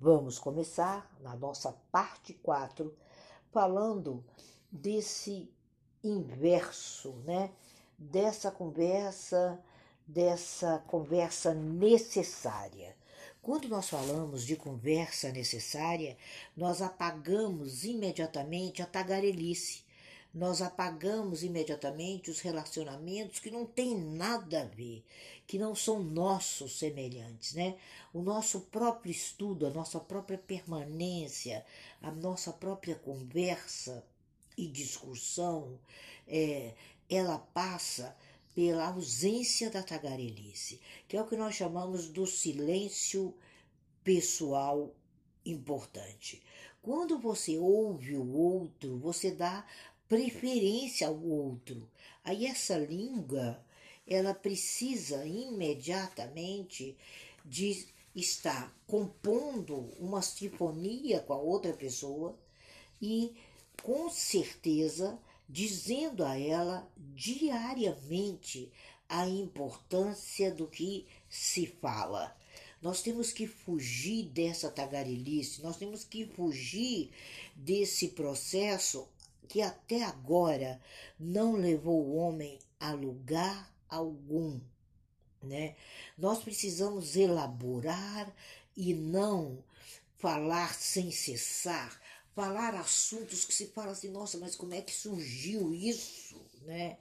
Vamos começar na nossa parte 4 falando desse inverso, né? Dessa conversa, dessa conversa necessária. Quando nós falamos de conversa necessária, nós apagamos imediatamente a tagarelice nós apagamos imediatamente os relacionamentos que não têm nada a ver, que não são nossos semelhantes, né? O nosso próprio estudo, a nossa própria permanência, a nossa própria conversa e discussão, é, ela passa pela ausência da tagarelice, que é o que nós chamamos do silêncio pessoal importante. Quando você ouve o outro, você dá preferência ao outro. Aí essa língua, ela precisa imediatamente de estar compondo uma sinfonia com a outra pessoa e com certeza dizendo a ela diariamente a importância do que se fala. Nós temos que fugir dessa tagarelice, nós temos que fugir desse processo que até agora não levou o homem a lugar algum. Né? Nós precisamos elaborar e não falar sem cessar, falar assuntos que se fala assim, nossa, mas como é que surgiu isso, né?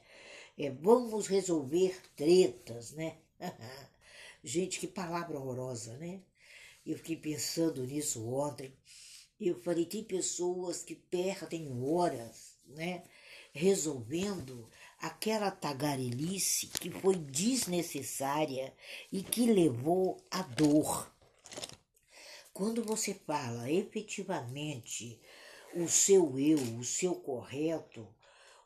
É, vamos resolver tretas, né? Gente, que palavra horrorosa, né? Eu fiquei pensando nisso ontem. Eu falei, tem pessoas que perdem horas, né, resolvendo aquela tagarelice que foi desnecessária e que levou à dor. Quando você fala efetivamente o seu eu, o seu correto,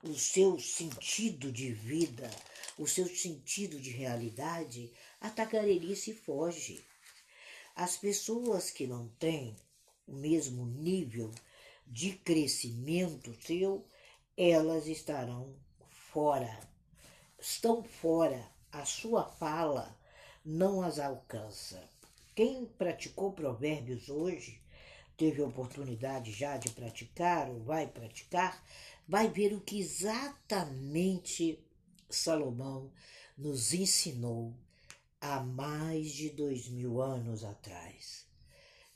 o seu sentido de vida, o seu sentido de realidade, a tagarelice foge. As pessoas que não têm o mesmo nível de crescimento seu, elas estarão fora. Estão fora. A sua fala não as alcança. Quem praticou provérbios hoje, teve oportunidade já de praticar ou vai praticar, vai ver o que exatamente Salomão nos ensinou há mais de dois mil anos atrás.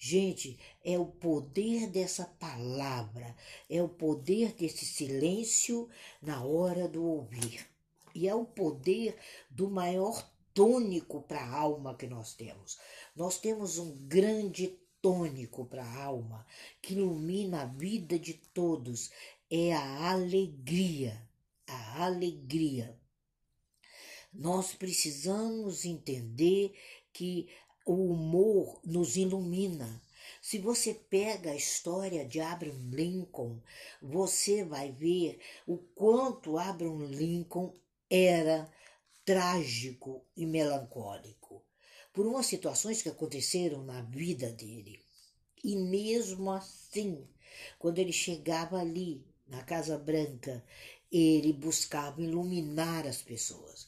Gente, é o poder dessa palavra, é o poder desse silêncio na hora do ouvir. E é o poder do maior tônico para a alma que nós temos. Nós temos um grande tônico para a alma que ilumina a vida de todos. É a alegria. A alegria. Nós precisamos entender que o humor nos ilumina. Se você pega a história de Abraham Lincoln, você vai ver o quanto Abraham Lincoln era trágico e melancólico por umas situações que aconteceram na vida dele. E mesmo assim, quando ele chegava ali na Casa Branca, ele buscava iluminar as pessoas.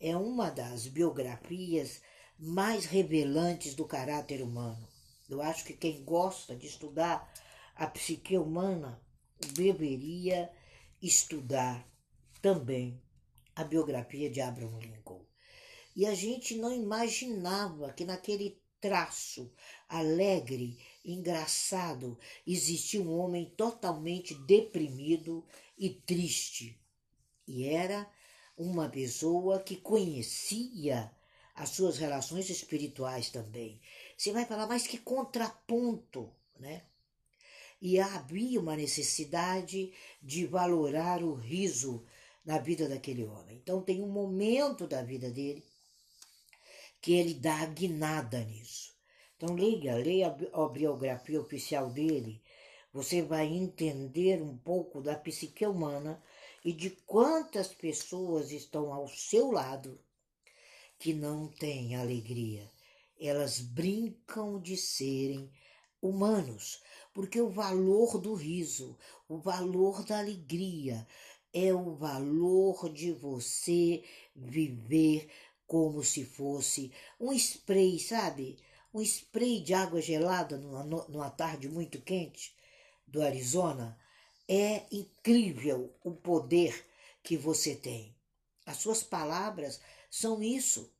É uma das biografias mais revelantes do caráter humano. Eu acho que quem gosta de estudar a psique humana deveria estudar também a biografia de Abraham Lincoln. E a gente não imaginava que naquele traço alegre, engraçado, existia um homem totalmente deprimido e triste. E era uma pessoa que conhecia as suas relações espirituais também. Você vai falar, mas que contraponto, né? E havia uma necessidade de valorar o riso na vida daquele homem. Então tem um momento da vida dele que ele dá guinada nisso. Então leia, leia a biografia oficial dele, você vai entender um pouco da psique humana e de quantas pessoas estão ao seu lado que não têm alegria. Elas brincam de serem humanos, porque o valor do riso, o valor da alegria, é o valor de você viver como se fosse um spray, sabe? um spray de água gelada numa, numa tarde muito quente do Arizona, é incrível o poder que você tem. As suas palavras são isso.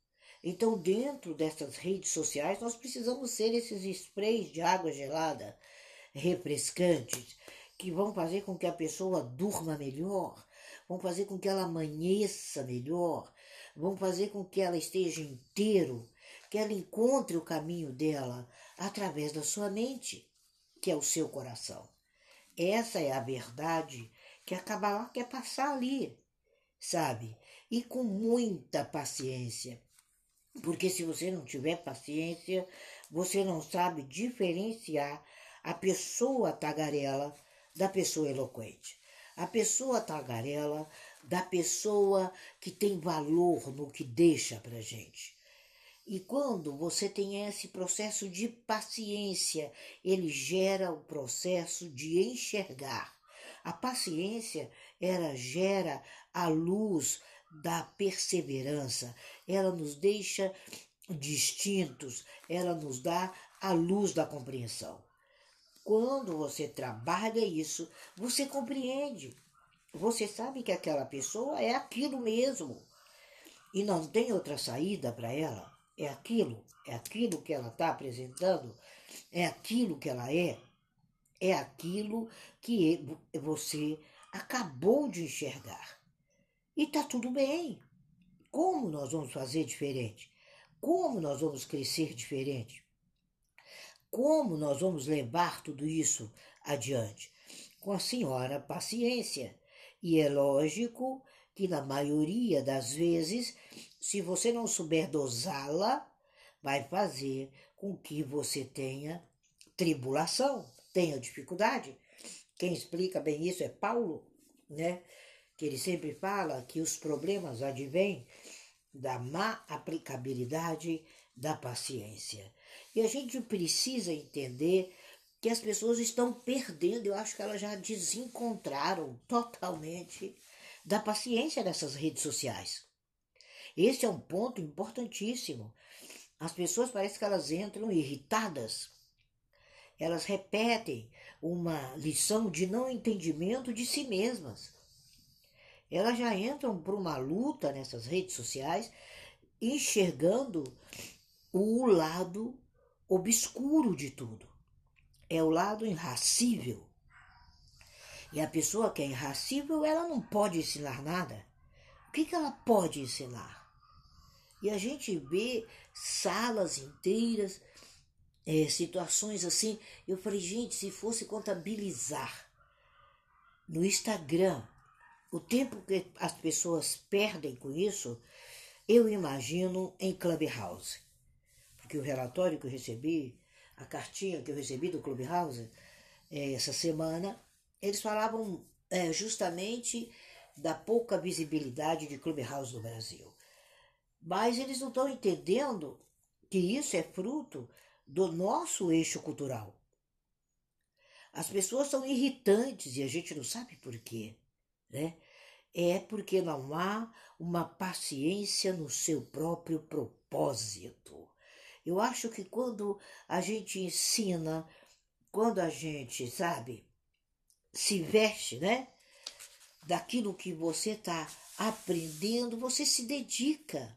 Então, dentro dessas redes sociais, nós precisamos ser esses sprays de água gelada, refrescantes, que vão fazer com que a pessoa durma melhor, vão fazer com que ela amanheça melhor, vão fazer com que ela esteja inteiro, que ela encontre o caminho dela através da sua mente, que é o seu coração. Essa é a verdade que a Kabbalah quer passar ali, sabe? E com muita paciência. Porque se você não tiver paciência, você não sabe diferenciar a pessoa tagarela da pessoa eloquente. A pessoa tagarela da pessoa que tem valor no que deixa para gente. E quando você tem esse processo de paciência, ele gera o processo de enxergar. A paciência, ela gera a luz da perseverança, ela nos deixa distintos, ela nos dá a luz da compreensão. Quando você trabalha isso, você compreende. Você sabe que aquela pessoa é aquilo mesmo e não tem outra saída para ela é aquilo, é aquilo que ela está apresentando, é aquilo que ela é, é aquilo que você acabou de enxergar. E está tudo bem. Como nós vamos fazer diferente? Como nós vamos crescer diferente? Como nós vamos levar tudo isso adiante? Com a senhora paciência. E é lógico que na maioria das vezes se você não souber dosá-la, vai fazer com que você tenha tribulação, tenha dificuldade. Quem explica bem isso é Paulo, né? Que ele sempre fala que os problemas advêm da má aplicabilidade da paciência. E a gente precisa entender que as pessoas estão perdendo, eu acho que elas já desencontraram totalmente da paciência dessas redes sociais. Esse é um ponto importantíssimo. As pessoas parecem que elas entram irritadas. Elas repetem uma lição de não entendimento de si mesmas. Elas já entram por uma luta nessas redes sociais, enxergando o lado obscuro de tudo. É o lado irracível. E a pessoa que é irracível, ela não pode ensinar nada. O que, que ela pode ensinar? E a gente vê salas inteiras, é, situações assim. Eu falei, gente, se fosse contabilizar no Instagram o tempo que as pessoas perdem com isso, eu imagino em Clubhouse. Porque o relatório que eu recebi, a cartinha que eu recebi do Clubhouse é, essa semana, eles falavam é, justamente da pouca visibilidade de Clubhouse no Brasil. Mas eles não estão entendendo que isso é fruto do nosso eixo cultural. As pessoas são irritantes e a gente não sabe por quê, né? É porque não há uma paciência no seu próprio propósito. Eu acho que quando a gente ensina, quando a gente, sabe, se veste, né? Daquilo que você está aprendendo, você se dedica.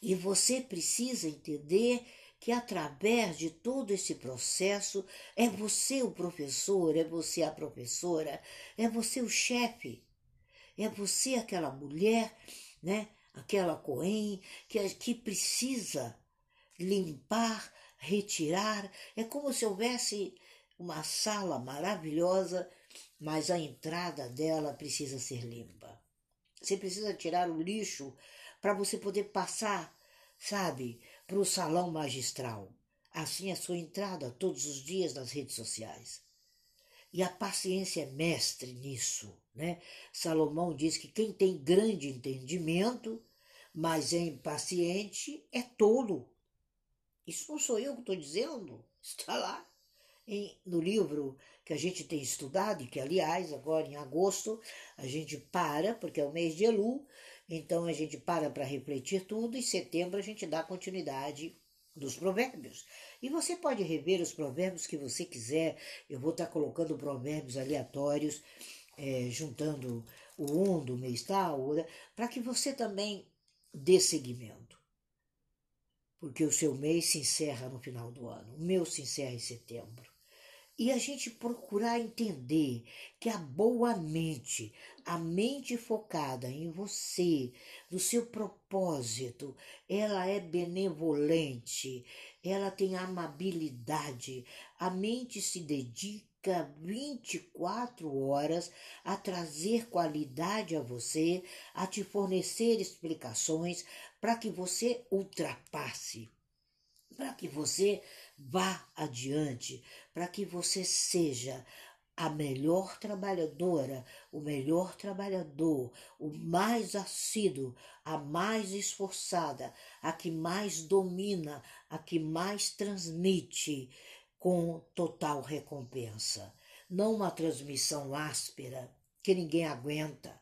E você precisa entender que através de todo esse processo é você o professor, é você a professora, é você o chefe, é você aquela mulher, né? Aquela Coen que, que precisa limpar, retirar. É como se houvesse uma sala maravilhosa, mas a entrada dela precisa ser limpa. Você precisa tirar o lixo para você poder passar, sabe, para o salão magistral. Assim é a sua entrada todos os dias nas redes sociais. E a paciência é mestre nisso, né? Salomão diz que quem tem grande entendimento, mas é impaciente, é tolo. Isso não sou eu que estou dizendo, está lá em, no livro que a gente tem estudado, e que, aliás, agora em agosto, a gente para, porque é o mês de Elu, então a gente para para refletir tudo, e em setembro a gente dá continuidade dos provérbios. E você pode rever os provérbios que você quiser. Eu vou estar colocando provérbios aleatórios, é, juntando o um do mês tal, para que você também dê seguimento. Porque o seu mês se encerra no final do ano, o meu se encerra em setembro e a gente procurar entender que a boa mente, a mente focada em você, no seu propósito, ela é benevolente, ela tem amabilidade, a mente se dedica 24 horas a trazer qualidade a você, a te fornecer explicações para que você ultrapasse, para que você vá adiante, para que você seja a melhor trabalhadora, o melhor trabalhador, o mais assíduo, a mais esforçada, a que mais domina, a que mais transmite com total recompensa. Não uma transmissão áspera que ninguém aguenta.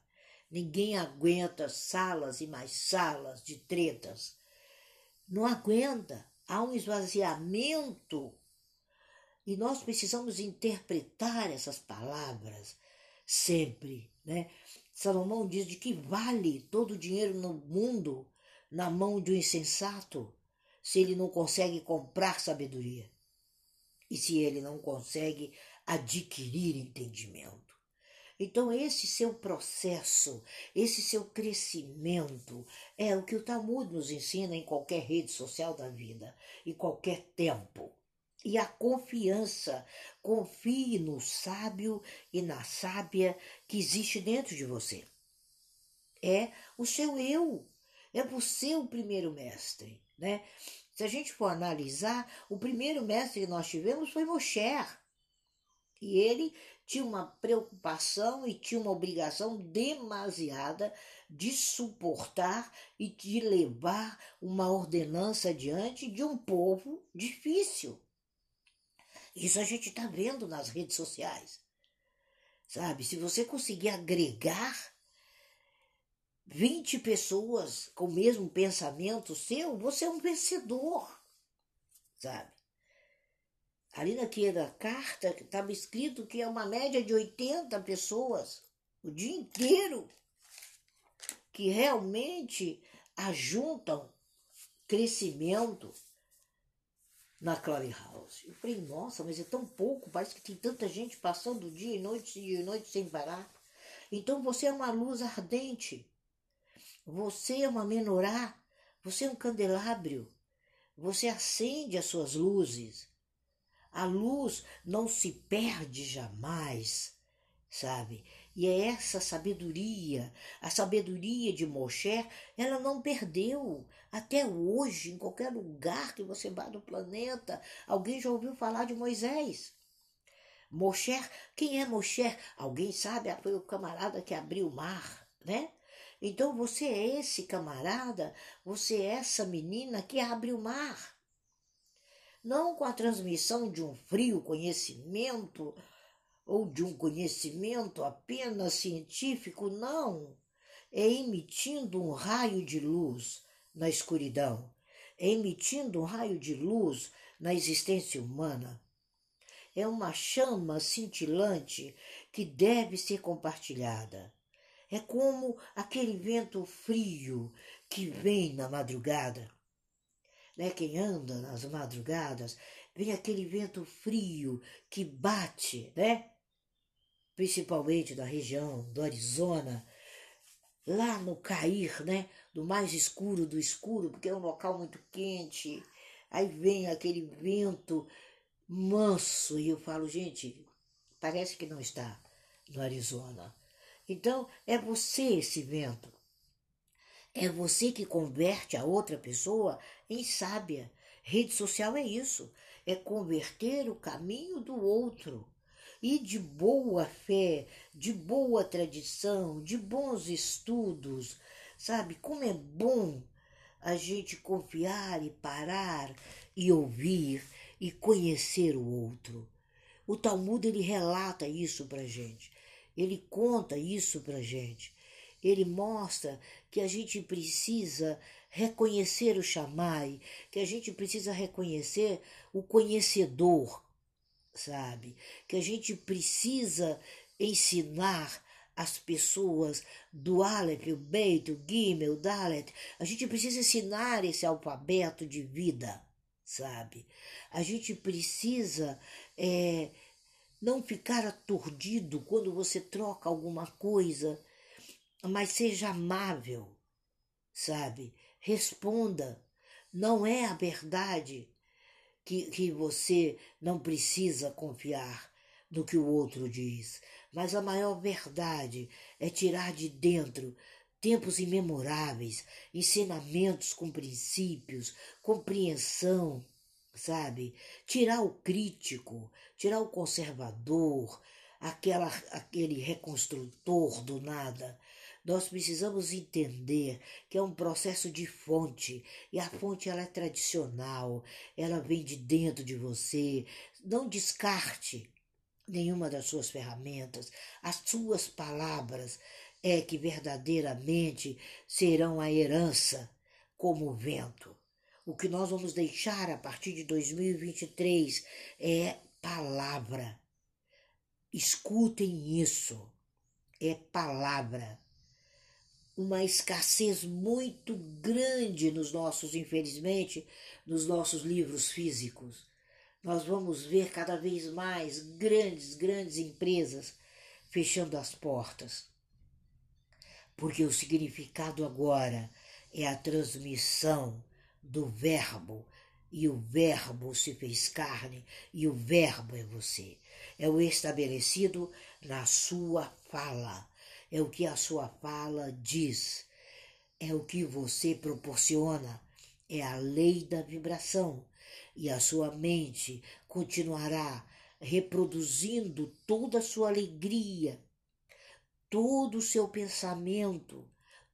Ninguém aguenta salas e mais salas de tretas. Não aguenta há um esvaziamento e nós precisamos interpretar essas palavras sempre, né? Salomão diz de que vale todo o dinheiro no mundo na mão de um insensato se ele não consegue comprar sabedoria e se ele não consegue adquirir entendimento. Então, esse seu processo, esse seu crescimento, é o que o Talmud nos ensina em qualquer rede social da vida, em qualquer tempo. E a confiança, confie no sábio e na sábia que existe dentro de você. É o seu eu, é você o primeiro mestre, né? Se a gente for analisar, o primeiro mestre que nós tivemos foi Moshe. E ele tinha uma preocupação e tinha uma obrigação demasiada de suportar e de levar uma ordenança diante de um povo difícil. Isso a gente está vendo nas redes sociais. Sabe, se você conseguir agregar 20 pessoas com o mesmo pensamento seu, você é um vencedor. Sabe? Ali naquela carta estava escrito que é uma média de 80 pessoas o dia inteiro que realmente ajuntam crescimento na Clubhouse. Eu falei, nossa, mas é tão pouco, parece que tem tanta gente passando dia e noite, dia e noite sem parar. Então você é uma luz ardente, você é uma menorá, você é um candelabro, você acende as suas luzes. A luz não se perde jamais, sabe? E é essa sabedoria, a sabedoria de Moshe, ela não perdeu. Até hoje, em qualquer lugar que você vá do planeta, alguém já ouviu falar de Moisés. Moshe, quem é Moshe? Alguém sabe? Ah, foi o camarada que abriu o mar, né? Então você é esse camarada, você é essa menina que abre o mar não com a transmissão de um frio conhecimento ou de um conhecimento apenas científico, não. É emitindo um raio de luz na escuridão, é emitindo um raio de luz na existência humana. É uma chama cintilante que deve ser compartilhada. É como aquele vento frio que vem na madrugada né? Quem anda nas madrugadas, vem aquele vento frio que bate, né? Principalmente da região do Arizona, lá no cair, né? Do mais escuro do escuro, porque é um local muito quente. Aí vem aquele vento manso e eu falo, gente, parece que não está no Arizona. Então, é você esse vento. É você que converte a outra pessoa em sábia. Rede social é isso, é converter o caminho do outro. E de boa fé, de boa tradição, de bons estudos, sabe? Como é bom a gente confiar e parar e ouvir e conhecer o outro. O Talmud ele relata isso para gente, ele conta isso para gente ele mostra que a gente precisa reconhecer o chamai, que a gente precisa reconhecer o conhecedor, sabe? Que a gente precisa ensinar as pessoas do Aleph, o Beit, o Gimel, o Dalet. A gente precisa ensinar esse alfabeto de vida, sabe? A gente precisa é, não ficar aturdido quando você troca alguma coisa, mas seja amável, sabe? Responda. Não é a verdade que, que você não precisa confiar no que o outro diz, mas a maior verdade é tirar de dentro tempos imemoráveis, ensinamentos com princípios, compreensão, sabe? Tirar o crítico, tirar o conservador, aquela, aquele reconstrutor do nada. Nós precisamos entender que é um processo de fonte e a fonte ela é tradicional, ela vem de dentro de você. Não descarte nenhuma das suas ferramentas, as suas palavras é que verdadeiramente serão a herança como o vento. O que nós vamos deixar a partir de 2023 é palavra. Escutem isso. É palavra. Uma escassez muito grande nos nossos, infelizmente, nos nossos livros físicos. Nós vamos ver cada vez mais grandes, grandes empresas fechando as portas. Porque o significado agora é a transmissão do Verbo, e o Verbo se fez carne, e o Verbo é você. É o estabelecido na sua fala, é o que a sua fala diz, é o que você proporciona, é a lei da vibração, e a sua mente continuará reproduzindo toda a sua alegria, todo o seu pensamento,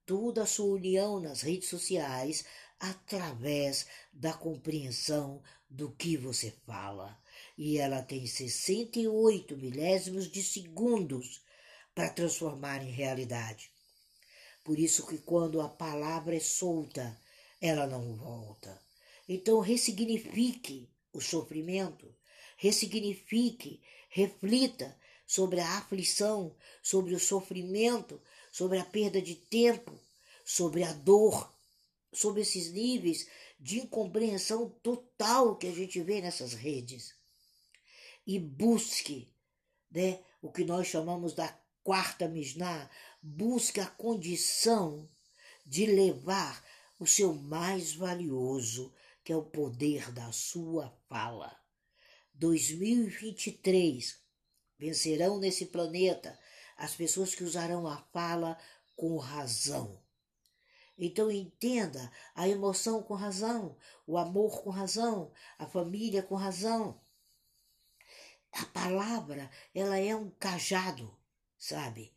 toda a sua união nas redes sociais através da compreensão do que você fala. E ela tem 68 milésimos de segundos para transformar em realidade. Por isso que quando a palavra é solta, ela não volta. Então ressignifique o sofrimento, ressignifique, reflita sobre a aflição, sobre o sofrimento, sobre a perda de tempo, sobre a dor, sobre esses níveis de incompreensão total que a gente vê nessas redes. E busque né, o que nós chamamos da quarta Mishnah, busque a condição de levar o seu mais valioso, que é o poder da sua fala. 2023 vencerão nesse planeta as pessoas que usarão a fala com razão então entenda a emoção com razão, o amor com razão, a família com razão. A palavra, ela é um cajado, sabe?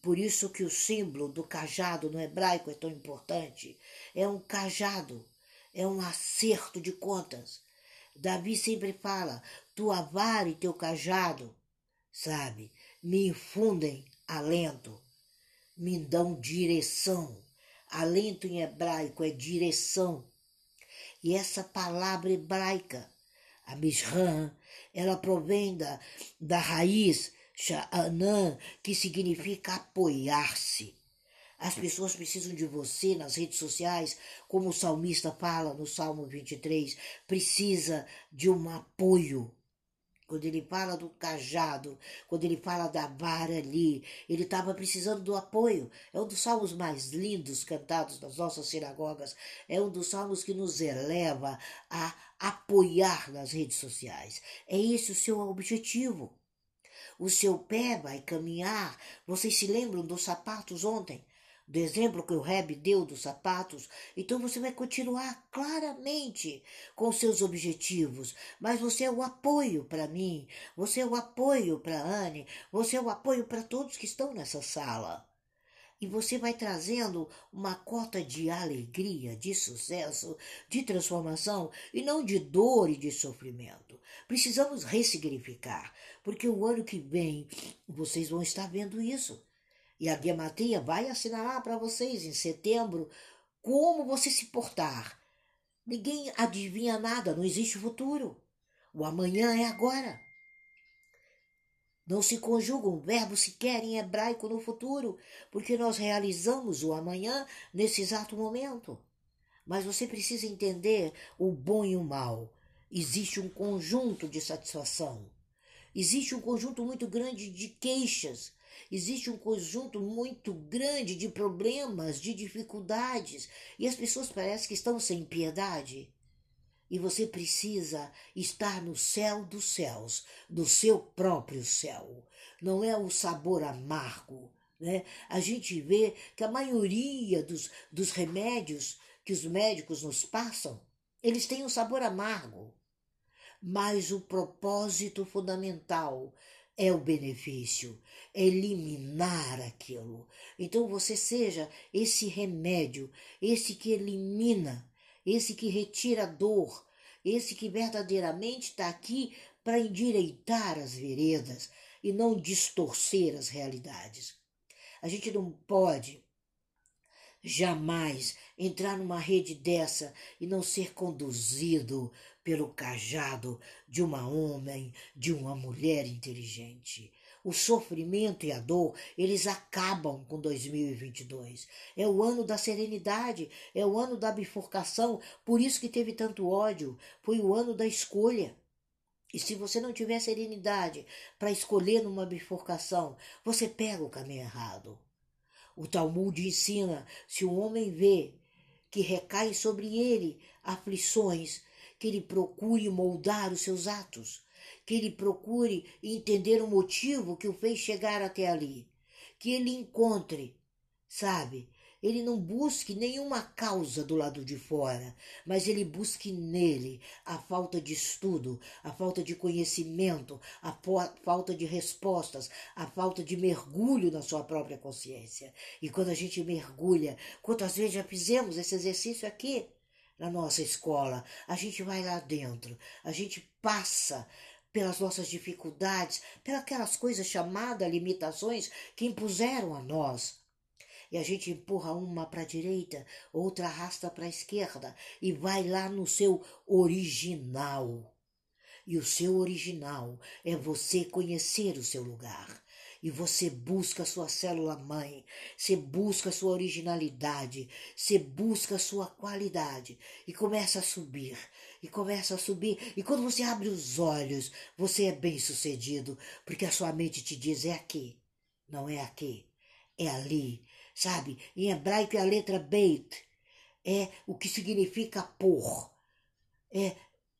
Por isso que o símbolo do cajado no hebraico é tão importante. É um cajado, é um acerto de contas. Davi sempre fala: tua vara e teu cajado, sabe, me infundem alento, me dão direção. Alento em hebraico é direção. E essa palavra hebraica, a ela provém da, da raiz Sha'anan, que significa apoiar-se. As pessoas precisam de você nas redes sociais, como o salmista fala no Salmo 23, precisa de um apoio quando ele fala do cajado, quando ele fala da vara ali, ele estava precisando do apoio. É um dos salmos mais lindos cantados nas nossas sinagogas. É um dos salmos que nos eleva a apoiar nas redes sociais. É esse o seu objetivo. O seu pé vai caminhar. Vocês se lembram dos sapatos ontem? Do exemplo que o Reb deu dos sapatos, então você vai continuar claramente com seus objetivos, mas você é o apoio para mim, você é o apoio para Anne, você é o apoio para todos que estão nessa sala. E você vai trazendo uma cota de alegria, de sucesso, de transformação e não de dor e de sofrimento. Precisamos ressignificar, porque o ano que vem vocês vão estar vendo isso. E a Guia vai assinalar para vocês em setembro como você se portar. Ninguém adivinha nada, não existe futuro. O amanhã é agora. Não se conjuga um verbo sequer em hebraico no futuro, porque nós realizamos o amanhã nesse exato momento. Mas você precisa entender o bom e o mal. Existe um conjunto de satisfação. Existe um conjunto muito grande de queixas. Existe um conjunto muito grande de problemas, de dificuldades. E as pessoas parecem que estão sem piedade. E você precisa estar no céu dos céus, do seu próprio céu. Não é o sabor amargo. Né? A gente vê que a maioria dos, dos remédios que os médicos nos passam, eles têm um sabor amargo. Mas o propósito fundamental é o benefício, é eliminar aquilo. Então você seja esse remédio, esse que elimina, esse que retira a dor, esse que verdadeiramente está aqui para endireitar as veredas e não distorcer as realidades. A gente não pode jamais entrar numa rede dessa e não ser conduzido pelo cajado de uma homem, de uma mulher inteligente. O sofrimento e a dor, eles acabam com 2022. É o ano da serenidade, é o ano da bifurcação, por isso que teve tanto ódio, foi o ano da escolha. E se você não tiver serenidade para escolher numa bifurcação, você pega o caminho errado. O Talmud ensina: se o homem vê que recai sobre ele aflições, que ele procure moldar os seus atos, que ele procure entender o motivo que o fez chegar até ali, que ele encontre, sabe, ele não busque nenhuma causa do lado de fora, mas ele busque nele a falta de estudo, a falta de conhecimento, a falta de respostas, a falta de mergulho na sua própria consciência. E quando a gente mergulha, quantas vezes já fizemos esse exercício aqui na nossa escola? A gente vai lá dentro, a gente passa pelas nossas dificuldades, pelas coisas chamadas limitações que impuseram a nós e a gente empurra uma para a direita, outra arrasta para a esquerda e vai lá no seu original. E o seu original é você conhecer o seu lugar. E você busca sua célula mãe, você busca sua originalidade, você busca sua qualidade e começa a subir, e começa a subir. E quando você abre os olhos, você é bem sucedido, porque a sua mente te diz: é aqui, não é aqui, é ali, sabe? Em hebraico é a letra Beit, é o que significa por, é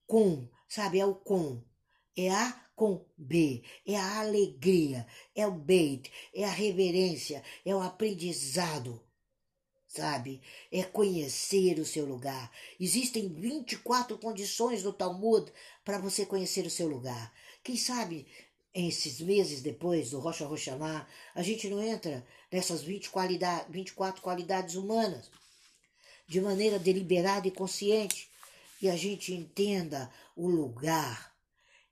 com, sabe? É o com, é a com B, é a alegria, é o Beit, é a reverência, é o aprendizado sabe? É conhecer o seu lugar. Existem 24 condições no Talmud para você conhecer o seu lugar. Quem sabe esses meses depois do Rocha Roxaná, a gente não entra nessas 20 qualidade, 24 qualidades humanas de maneira deliberada e consciente e a gente entenda o lugar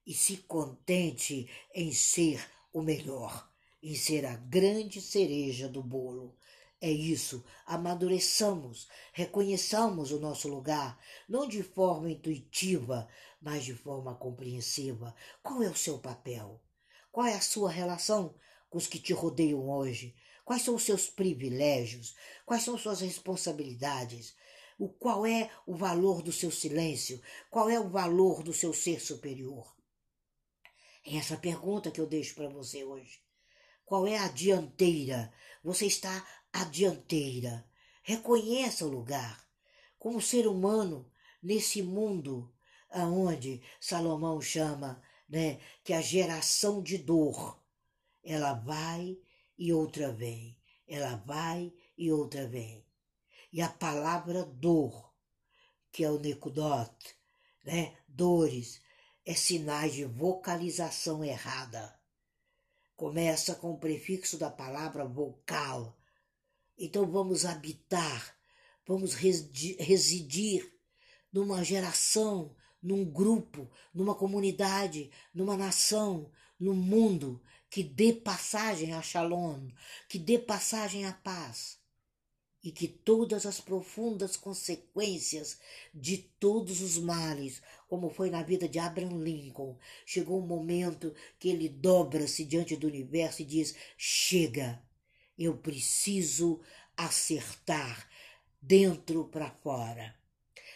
e se contente em ser o melhor, em ser a grande cereja do bolo. É isso, amadureçamos, reconheçamos o nosso lugar, não de forma intuitiva, mas de forma compreensiva. Qual é o seu papel? Qual é a sua relação com os que te rodeiam hoje? Quais são os seus privilégios? Quais são suas responsabilidades? O qual é o valor do seu silêncio? Qual é o valor do seu ser superior? É essa pergunta que eu deixo para você hoje. Qual é a dianteira? Você está à dianteira. Reconheça o lugar. Como ser humano nesse mundo aonde Salomão chama né? Que a geração de dor, ela vai e outra vem, ela vai e outra vem. E a palavra dor, que é o necudot, né? Dores, é sinais de vocalização errada. Começa com o prefixo da palavra vocal. Então vamos habitar, vamos residir numa geração num grupo, numa comunidade, numa nação, no mundo, que dê passagem a Shalom, que dê passagem à paz. e que todas as profundas consequências de todos os males, como foi na vida de Abraham Lincoln, chegou um momento que ele dobra-se diante do universo e diz: chega, eu preciso acertar dentro para fora.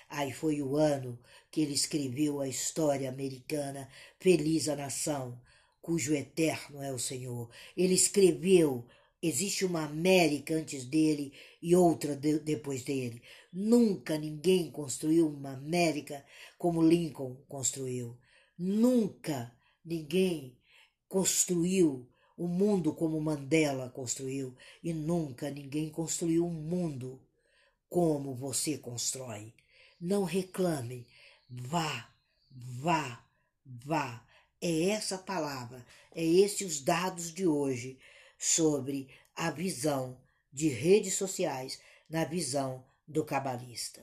Aí foi o ano que ele escreveu a história americana Feliz a Nação, cujo eterno é o Senhor. Ele escreveu Existe uma América antes dele e outra de, depois dele. Nunca ninguém construiu uma América como Lincoln construiu. Nunca ninguém construiu o um mundo como Mandela construiu. E nunca ninguém construiu um mundo como você constrói. Não reclame. Vá, vá, vá. É essa palavra, é esses os dados de hoje sobre a visão de redes sociais na visão do cabalista.